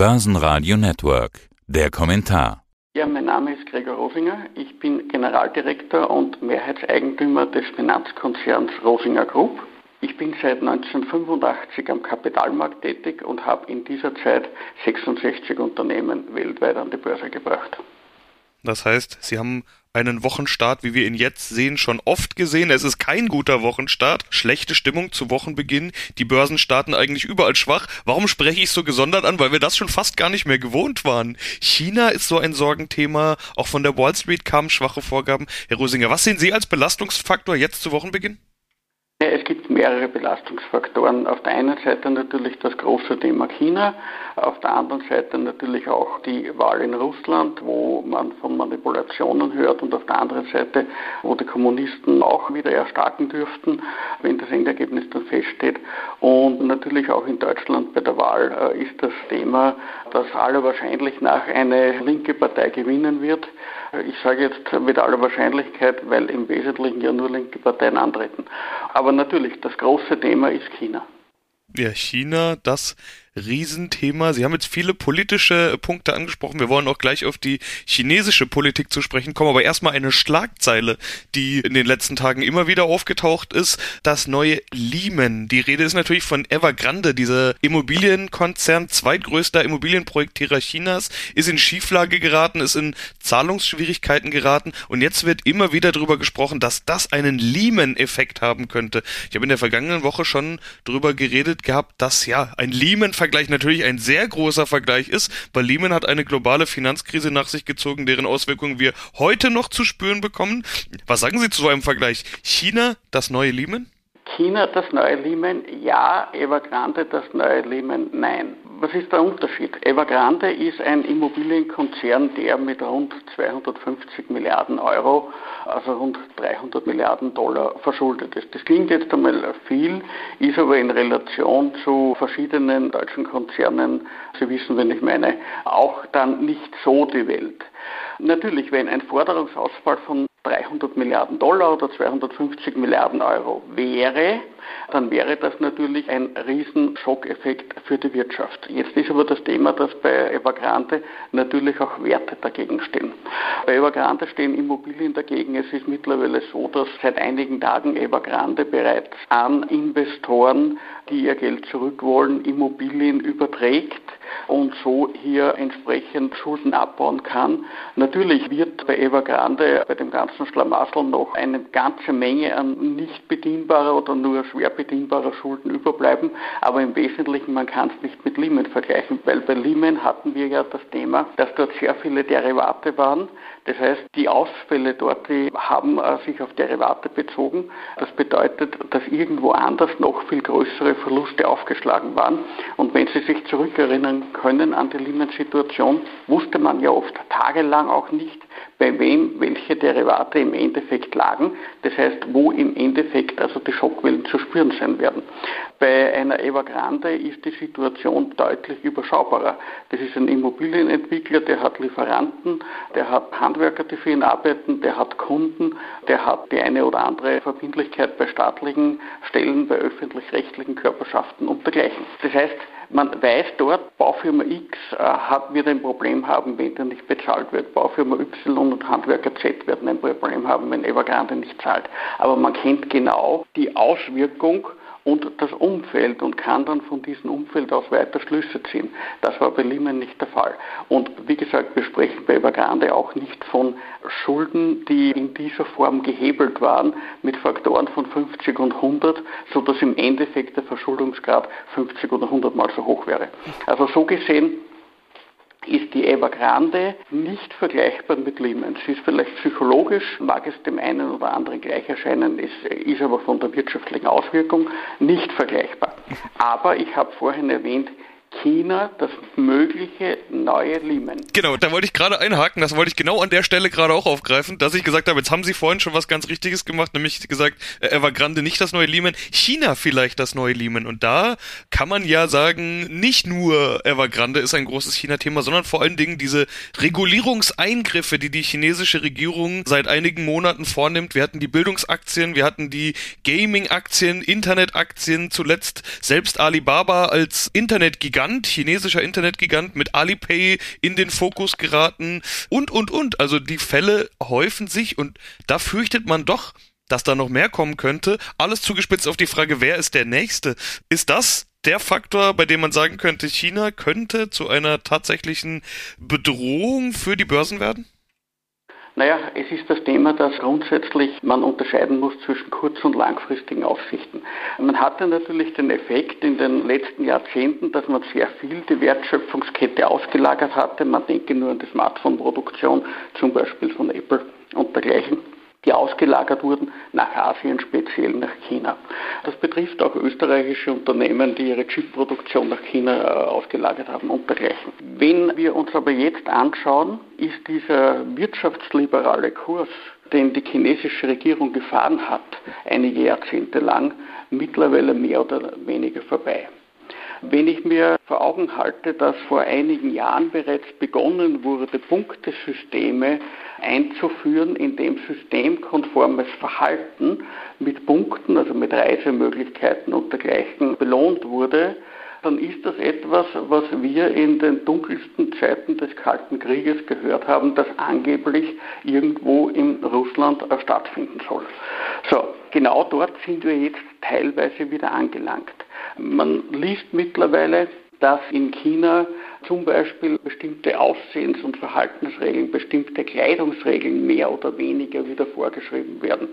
Börsenradio Network. Der Kommentar. Ja, mein Name ist Gregor Rosinger. Ich bin Generaldirektor und Mehrheitseigentümer des Finanzkonzerns Rosinger Group. Ich bin seit 1985 am Kapitalmarkt tätig und habe in dieser Zeit 66 Unternehmen weltweit an die Börse gebracht. Das heißt, Sie haben einen Wochenstart, wie wir ihn jetzt sehen, schon oft gesehen. Es ist kein guter Wochenstart. Schlechte Stimmung zu Wochenbeginn. Die Börsen starten eigentlich überall schwach. Warum spreche ich so gesondert an? Weil wir das schon fast gar nicht mehr gewohnt waren. China ist so ein Sorgenthema. Auch von der Wall Street kamen schwache Vorgaben. Herr Rosinger, was sehen Sie als Belastungsfaktor jetzt zu Wochenbeginn? Es gibt mehrere Belastungsfaktoren. Auf der einen Seite natürlich das große Thema China, auf der anderen Seite natürlich auch die Wahl in Russland, wo man von Manipulationen hört und auf der anderen Seite, wo die Kommunisten auch wieder erstarken dürften, wenn das Endergebnis dann feststeht. Und natürlich auch in Deutschland bei der Wahl äh, ist das Thema, dass aller wahrscheinlich nach eine linke Partei gewinnen wird. Ich sage jetzt mit aller Wahrscheinlichkeit, weil im Wesentlichen ja nur linke Parteien antreten. Aber natürlich, das große Thema ist China. Ja, China, das Riesenthema. Sie haben jetzt viele politische Punkte angesprochen. Wir wollen auch gleich auf die chinesische Politik zu sprechen kommen. Aber erstmal eine Schlagzeile, die in den letzten Tagen immer wieder aufgetaucht ist. Das neue Lehman. Die Rede ist natürlich von Evergrande, dieser Immobilienkonzern, zweitgrößter Immobilienprojektierer Chinas, ist in Schieflage geraten, ist in Zahlungsschwierigkeiten geraten. Und jetzt wird immer wieder darüber gesprochen, dass das einen Lehman-Effekt haben könnte. Ich habe in der vergangenen Woche schon darüber geredet gehabt, dass ja ein Lehman Vergleich natürlich ein sehr großer Vergleich ist, weil Lehman hat eine globale Finanzkrise nach sich gezogen, deren Auswirkungen wir heute noch zu spüren bekommen. Was sagen Sie zu so einem Vergleich? China, das neue Lehman? China das neue Lehman, ja, Evergrande das neue Lehman, nein. Was ist der Unterschied? Evergrande ist ein Immobilienkonzern, der mit rund 250 Milliarden Euro, also rund 300 Milliarden Dollar verschuldet ist. Das klingt jetzt einmal viel, ist aber in Relation zu verschiedenen deutschen Konzernen, Sie wissen, wenn ich meine, auch dann nicht so die Welt. Natürlich, wenn ein Forderungsausfall von 300 Milliarden Dollar oder 250 Milliarden Euro wäre, dann wäre das natürlich ein Riesenschockeffekt für die Wirtschaft. Jetzt ist aber das Thema, dass bei Evergrande natürlich auch Werte dagegen stehen. Bei Evergrande stehen Immobilien dagegen. Es ist mittlerweile so, dass seit einigen Tagen Evergrande bereits an Investoren, die ihr Geld zurück wollen, Immobilien überträgt und so hier entsprechend Schulden abbauen kann. Natürlich wird bei Evergrande bei dem ganzen Schlamassel noch eine ganze Menge an nicht bedienbarer oder nur schwer bedienbarer Schulden überbleiben, aber im Wesentlichen, man kann es nicht mit Lehman vergleichen, weil bei Lehman hatten wir ja das Thema, dass dort sehr viele Derivate waren. Das heißt, die Ausfälle dort, die haben äh, sich auf Derivate bezogen. Das bedeutet, dass irgendwo anders noch viel größere Verluste aufgeschlagen waren. Und wenn Sie sich zurückerinnern können an die Lehman-Situation, wusste man ja oft tagelang auch nicht, bei wem welche Derivate im Endeffekt lagen. Das heißt, wo im Endeffekt also die Schockwellen zu spüren sein werden. Bei einer Evergrande ist die Situation deutlich überschaubarer. Das ist ein Immobilienentwickler, der hat Lieferanten, der hat Handwerker, die für ihn arbeiten, der hat Kunden, der hat die eine oder andere Verbindlichkeit bei staatlichen Stellen, bei öffentlich-rechtlichen Körperschaften und dergleichen. Das heißt, man weiß dort, Baufirma X äh, hat, wird ein Problem haben, wenn der nicht bezahlt wird. Baufirma Y und Handwerker Z werden ein Problem haben, wenn Evergrande nicht zahlt. Aber man kennt genau die Auswirkung und das Umfeld und kann dann von diesem Umfeld aus weiter Schlüsse ziehen. Das war bei Lehman nicht der Fall. Und wie gesagt, wir sprechen bei Evergrande auch nicht von Schulden, die in dieser Form gehebelt waren mit Faktoren von 50 und 100, sodass im Endeffekt der Verschuldungsgrad 50 oder 100 mal so hoch wäre. Also so gesehen ist die Evergrande nicht vergleichbar mit Lehman. Sie ist vielleicht psychologisch, mag es dem einen oder anderen gleich erscheinen, ist, ist aber von der wirtschaftlichen Auswirkung nicht vergleichbar. Aber ich habe vorhin erwähnt, China das mögliche neue Lehman. Genau, da wollte ich gerade einhaken, das wollte ich genau an der Stelle gerade auch aufgreifen, dass ich gesagt habe, jetzt haben Sie vorhin schon was ganz Richtiges gemacht, nämlich gesagt, äh, Evergrande nicht das neue Lehman, China vielleicht das neue Lehman. Und da kann man ja sagen, nicht nur Evergrande ist ein großes China-Thema, sondern vor allen Dingen diese Regulierungseingriffe, die die chinesische Regierung seit einigen Monaten vornimmt. Wir hatten die Bildungsaktien, wir hatten die Gaming-Aktien, Internet-Aktien, zuletzt selbst Alibaba als Internetgigant Gigant, chinesischer Internet Internetgigant mit Alipay in den Fokus geraten und, und, und. Also die Fälle häufen sich und da fürchtet man doch, dass da noch mehr kommen könnte. Alles zugespitzt auf die Frage, wer ist der Nächste? Ist das der Faktor, bei dem man sagen könnte, China könnte zu einer tatsächlichen Bedrohung für die Börsen werden? Naja, es ist das Thema, dass grundsätzlich man unterscheiden muss zwischen kurz- und langfristigen Aussichten. Man hatte natürlich den Effekt in den letzten Jahrzehnten, dass man sehr viel die Wertschöpfungskette ausgelagert hatte. Man denke nur an die Smartphone-Produktion, zum Beispiel von Apple und dergleichen die ausgelagert wurden nach Asien, speziell nach China. Das betrifft auch österreichische Unternehmen, die ihre Chipproduktion nach China äh, ausgelagert haben und dergleichen. Wenn wir uns aber jetzt anschauen, ist dieser wirtschaftsliberale Kurs, den die chinesische Regierung gefahren hat, einige Jahrzehnte lang, mittlerweile mehr oder weniger vorbei. Wenn ich mir vor Augen halte, dass vor einigen Jahren bereits begonnen wurde, Punktesysteme einzuführen, in dem systemkonformes Verhalten mit Punkten, also mit Reisemöglichkeiten und dergleichen belohnt wurde, dann ist das etwas, was wir in den dunkelsten Zeiten des Kalten Krieges gehört haben, das angeblich irgendwo in Russland stattfinden soll. So, genau dort sind wir jetzt teilweise wieder angelangt. Man liest mittlerweile, dass in China zum Beispiel bestimmte Aussehens- und Verhaltensregeln, bestimmte Kleidungsregeln mehr oder weniger wieder vorgeschrieben werden.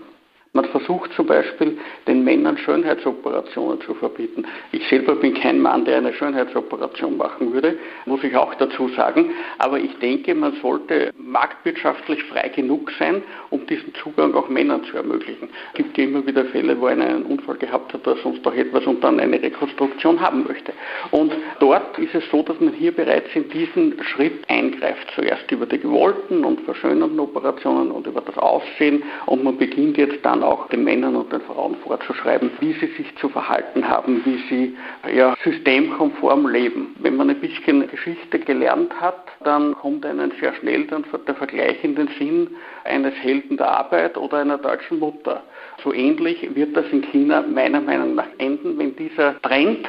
Man versucht zum Beispiel den Männern Schönheitsoperationen zu verbieten. Ich selber bin kein Mann, der eine Schönheitsoperation machen würde, muss ich auch dazu sagen. Aber ich denke, man sollte marktwirtschaftlich frei genug sein, um diesen Zugang auch Männern zu ermöglichen. Es gibt ja immer wieder Fälle, wo einer einen Unfall gehabt hat oder sonst doch etwas und dann eine Rekonstruktion haben möchte. Und dort ist es so, dass man hier bereits in diesen Schritt eingreift. Zuerst über die gewollten und verschönernden Operationen und über das Aussehen und man beginnt jetzt dann auch den Männern und den Frauen vorzuschreiben, wie sie sich zu verhalten haben, wie sie ja, systemkonform leben. Wenn man ein bisschen Geschichte gelernt hat, dann kommt einem sehr schnell dann der Vergleich in den Sinn eines Helden der Arbeit oder einer deutschen Mutter. So ähnlich wird das in China meiner Meinung nach enden, wenn dieser Trend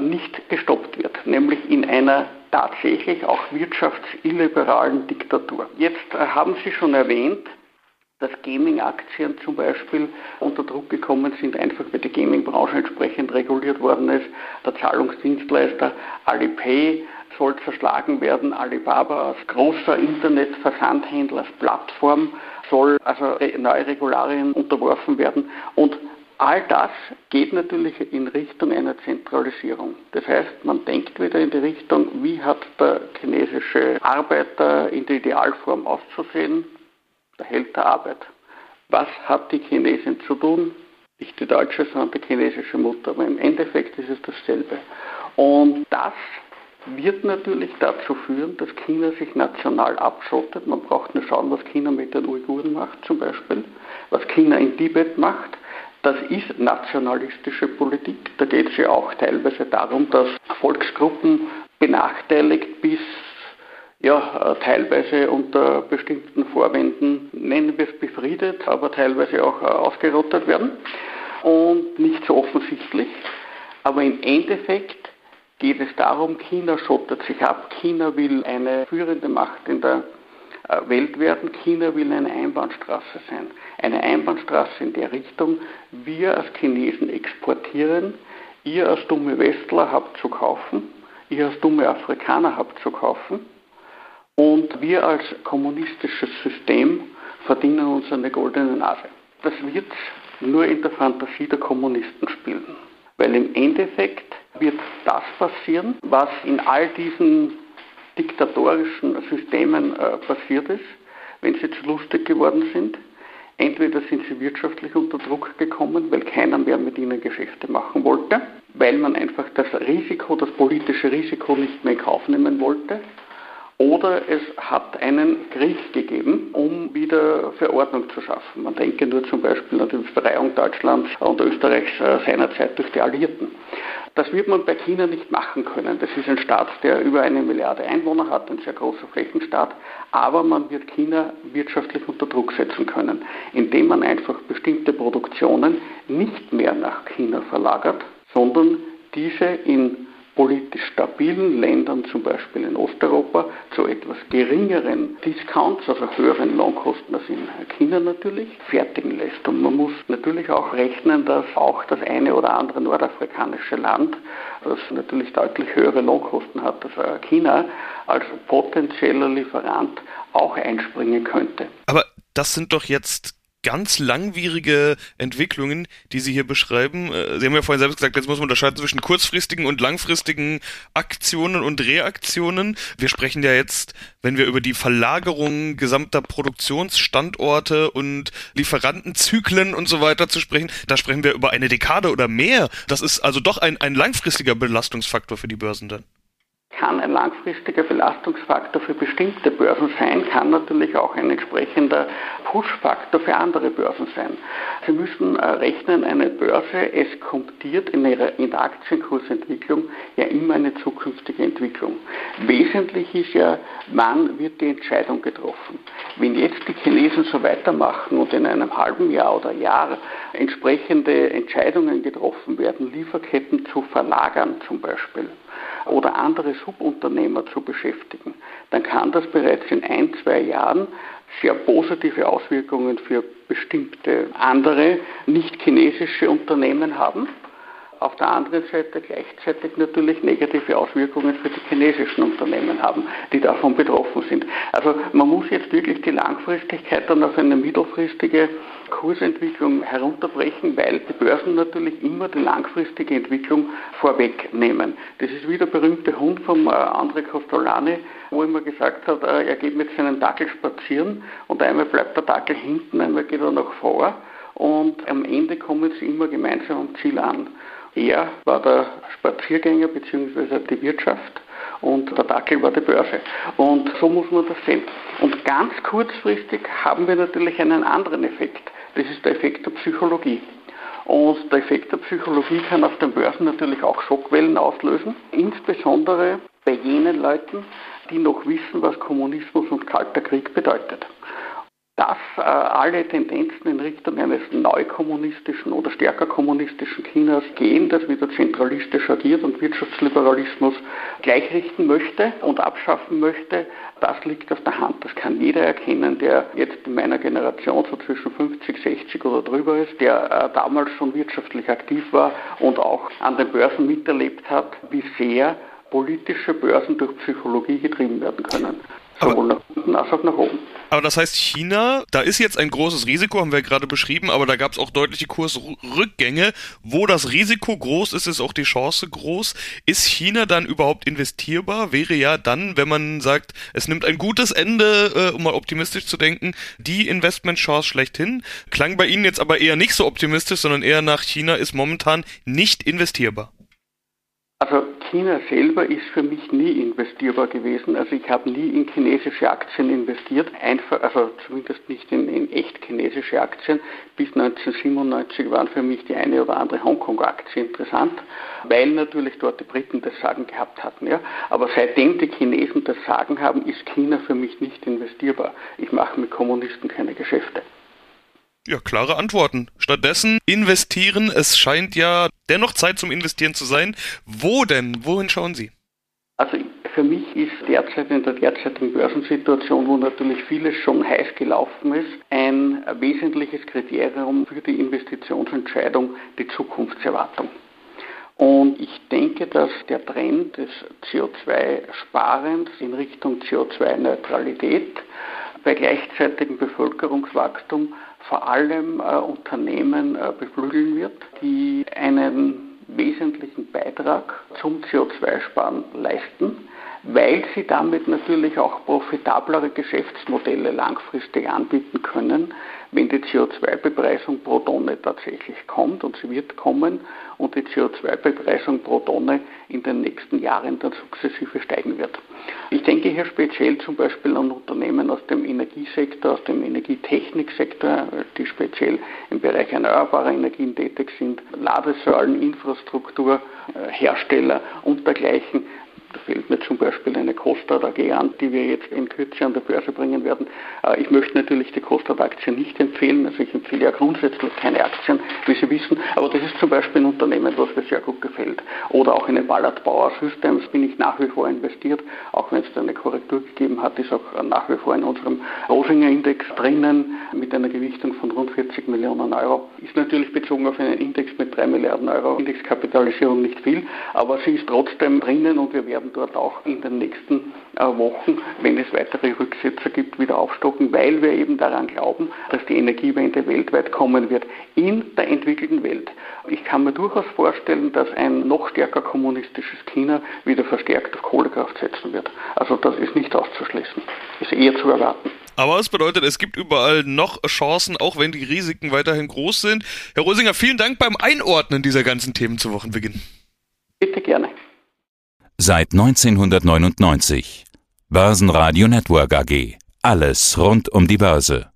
nicht gestoppt wird, nämlich in einer tatsächlich auch wirtschaftsilliberalen Diktatur. Jetzt haben Sie schon erwähnt, dass Gaming-Aktien zum Beispiel unter Druck gekommen sind, einfach weil die Gaming-Branche entsprechend reguliert worden ist. Der Zahlungsdienstleister Alipay soll zerschlagen werden. Alibaba als großer Internetversandhändler, als Plattform soll also neue Regularien unterworfen werden. Und all das geht natürlich in Richtung einer Zentralisierung. Das heißt, man denkt wieder in die Richtung, wie hat der chinesische Arbeiter in der Idealform auszusehen? Der Held der Arbeit. Was hat die Chinesin zu tun? Nicht die deutsche, sondern die chinesische Mutter. Aber im Endeffekt ist es dasselbe. Und das wird natürlich dazu führen, dass China sich national abschottet. Man braucht nur schauen, was China mit den Uiguren macht zum Beispiel, was China in Tibet macht. Das ist nationalistische Politik. Da geht es ja auch teilweise darum, dass Volksgruppen benachteiligt bis ja, äh, teilweise unter bestimmten Vorwänden, nennen wir es befriedet, aber teilweise auch äh, ausgerottet werden und nicht so offensichtlich. Aber im Endeffekt geht es darum, China schottet sich ab, China will eine führende Macht in der äh, Welt werden, China will eine Einbahnstraße sein. Eine Einbahnstraße in der Richtung, wir als Chinesen exportieren, ihr als dumme Westler habt zu kaufen, ihr als dumme Afrikaner habt zu kaufen und wir als kommunistisches System verdienen uns eine goldene Nase. Das wird nur in der Fantasie der Kommunisten spielen. Weil im Endeffekt wird das passieren, was in all diesen diktatorischen Systemen äh, passiert ist, wenn sie zu lustig geworden sind. Entweder sind sie wirtschaftlich unter Druck gekommen, weil keiner mehr mit ihnen Geschäfte machen wollte, weil man einfach das Risiko, das politische Risiko nicht mehr in Kauf nehmen wollte, oder es hat einen Krieg gegeben, um wieder für Ordnung zu schaffen. Man denke nur zum Beispiel an die Befreiung Deutschlands und Österreichs äh, seinerzeit durch die Alliierten. Das wird man bei China nicht machen können. Das ist ein Staat, der über eine Milliarde Einwohner hat, ein sehr großer Flächenstaat, aber man wird China wirtschaftlich unter Druck setzen können, indem man einfach bestimmte Produktionen nicht mehr nach China verlagert, sondern diese in politisch stabilen Ländern, zum Beispiel in Osteuropa, zu etwas geringeren Discounts, also höheren Lohnkosten als in China natürlich, fertigen lässt. Und man muss natürlich auch rechnen, dass auch das eine oder andere nordafrikanische Land, das natürlich deutlich höhere Lohnkosten hat als China, als potenzieller Lieferant auch einspringen könnte. Aber das sind doch jetzt ganz langwierige Entwicklungen, die Sie hier beschreiben. Äh, Sie haben ja vorhin selbst gesagt, jetzt muss man unterscheiden zwischen kurzfristigen und langfristigen Aktionen und Reaktionen. Wir sprechen ja jetzt, wenn wir über die Verlagerung gesamter Produktionsstandorte und Lieferantenzyklen und so weiter zu sprechen, da sprechen wir über eine Dekade oder mehr. Das ist also doch ein, ein langfristiger Belastungsfaktor für die Börsen dann kann ein langfristiger Belastungsfaktor für bestimmte Börsen sein, kann natürlich auch ein entsprechender Push-Faktor für andere Börsen sein. Sie müssen äh, rechnen, eine Börse eskontiert in, ihrer, in der Aktienkursentwicklung ja immer eine zukünftige Entwicklung. Wesentlich ist ja, wann wird die Entscheidung getroffen. Wenn jetzt die Chinesen so weitermachen und in einem halben Jahr oder Jahr entsprechende Entscheidungen getroffen werden, Lieferketten zu verlagern zum Beispiel, oder andere Subunternehmer zu beschäftigen, dann kann das bereits in ein, zwei Jahren sehr positive Auswirkungen für bestimmte andere nicht chinesische Unternehmen haben auf der anderen Seite gleichzeitig natürlich negative Auswirkungen für die chinesischen Unternehmen haben, die davon betroffen sind. Also man muss jetzt wirklich die Langfristigkeit dann auf eine mittelfristige Kursentwicklung herunterbrechen, weil die Börsen natürlich immer die langfristige Entwicklung vorwegnehmen. Das ist wie der berühmte Hund vom äh, André Costolani, wo immer gesagt hat, äh, er geht mit seinem Dackel spazieren und einmal bleibt der Dackel hinten, einmal geht er nach vor und am Ende kommen sie immer gemeinsam am Ziel an. Er war der Spaziergänger bzw. die Wirtschaft und der Dackel war die Börse. Und so muss man das sehen. Und ganz kurzfristig haben wir natürlich einen anderen Effekt. Das ist der Effekt der Psychologie. Und der Effekt der Psychologie kann auf den Börsen natürlich auch Schockwellen auslösen, insbesondere bei jenen Leuten, die noch wissen, was Kommunismus und Kalter Krieg bedeutet dass äh, alle Tendenzen in Richtung eines neukommunistischen oder stärker kommunistischen Chinas gehen, das wieder zentralistisch agiert und Wirtschaftsliberalismus gleichrichten möchte und abschaffen möchte, das liegt auf der Hand. Das kann jeder erkennen, der jetzt in meiner Generation so zwischen 50, 60 oder drüber ist, der äh, damals schon wirtschaftlich aktiv war und auch an den Börsen miterlebt hat, wie sehr politische Börsen durch Psychologie getrieben werden können. Sowohl unten als auch nach oben. Aber das heißt, China, da ist jetzt ein großes Risiko, haben wir gerade beschrieben, aber da gab es auch deutliche Kursrückgänge. Wo das Risiko groß ist, ist auch die Chance groß. Ist China dann überhaupt investierbar? Wäre ja dann, wenn man sagt, es nimmt ein gutes Ende, äh, um mal optimistisch zu denken, die Investmentchance schlechthin. Klang bei Ihnen jetzt aber eher nicht so optimistisch, sondern eher nach China ist momentan nicht investierbar. Also China selber ist für mich nie investierbar gewesen. Also ich habe nie in chinesische Aktien investiert, einfach, also zumindest nicht in, in echt chinesische Aktien. Bis 1997 waren für mich die eine oder andere Hongkong-Aktie interessant, weil natürlich dort die Briten das Sagen gehabt hatten. Ja. Aber seitdem die Chinesen das Sagen haben, ist China für mich nicht investierbar. Ich mache mit Kommunisten keine Geschäfte. Ja, klare Antworten. Stattdessen investieren. Es scheint ja dennoch Zeit zum Investieren zu sein. Wo denn? Wohin schauen Sie? Also für mich ist derzeit in der derzeitigen Börsensituation, wo natürlich vieles schon heiß gelaufen ist, ein wesentliches Kriterium für die Investitionsentscheidung die Zukunftserwartung. Und ich denke, dass der Trend des CO2-Sparens in Richtung CO2-Neutralität bei gleichzeitigem Bevölkerungswachstum vor allem äh, Unternehmen äh, beflügeln wird, die einen wesentlichen Beitrag zum CO2-Sparen leisten, weil sie damit natürlich auch profitablere Geschäftsmodelle langfristig anbieten können, wenn die CO2-Bepreisung pro Tonne tatsächlich kommt und sie wird kommen und die CO2-Bepreisung pro Tonne in den nächsten Jahren dann sukzessive steigen wird. Ich denke hier speziell zum Beispiel an Unternehmen aus dem Energiesektor, aus dem Energietechniksektor, die speziell im Bereich erneuerbarer Energien tätig sind, Ladesäulen, Infrastruktur, Hersteller und dergleichen, Da fehlt mir zum Beispiel eine Costa AG an, die wir jetzt in Kürze an der Börse bringen werden. Äh, ich möchte natürlich die Costa-Aktie nicht empfehlen. Also ich empfehle ja grundsätzlich keine Aktien, wie Sie wissen. Aber das ist zum Beispiel ein Unternehmen, was mir sehr gut gefällt. Oder auch in den Ballard Power Systems bin ich nach wie vor investiert. Auch wenn es da eine Korrektur gegeben hat, ist auch nach wie vor in unserem Rosinger Index drinnen mit einer Gewichtung von rund 40 Millionen Euro. Ist natürlich bezogen auf einen Index mit 3 Milliarden Euro Indexkapitalisierung nicht viel, aber sie ist trotzdem drinnen und wir werden dort auch in den nächsten äh, Wochen, wenn es weitere Rücksetzer gibt, wieder aufstocken, weil wir eben daran glauben, dass die Energiewende weltweit kommen wird in der entwickelten Welt. Ich kann mir durchaus vorstellen, dass ein noch stärker kommunistisches China wieder verstärkt auf Kohlekraft setzen wird. Also das ist nicht auszuschließen, ist eher zu erwarten. Aber es bedeutet, es gibt überall noch Chancen, auch wenn die Risiken weiterhin groß sind. Herr Rosinger, vielen Dank beim Einordnen dieser ganzen Themen zu Wochenbeginn. Bitte gerne. Seit 1999. Börsenradio Network AG. Alles rund um die Börse.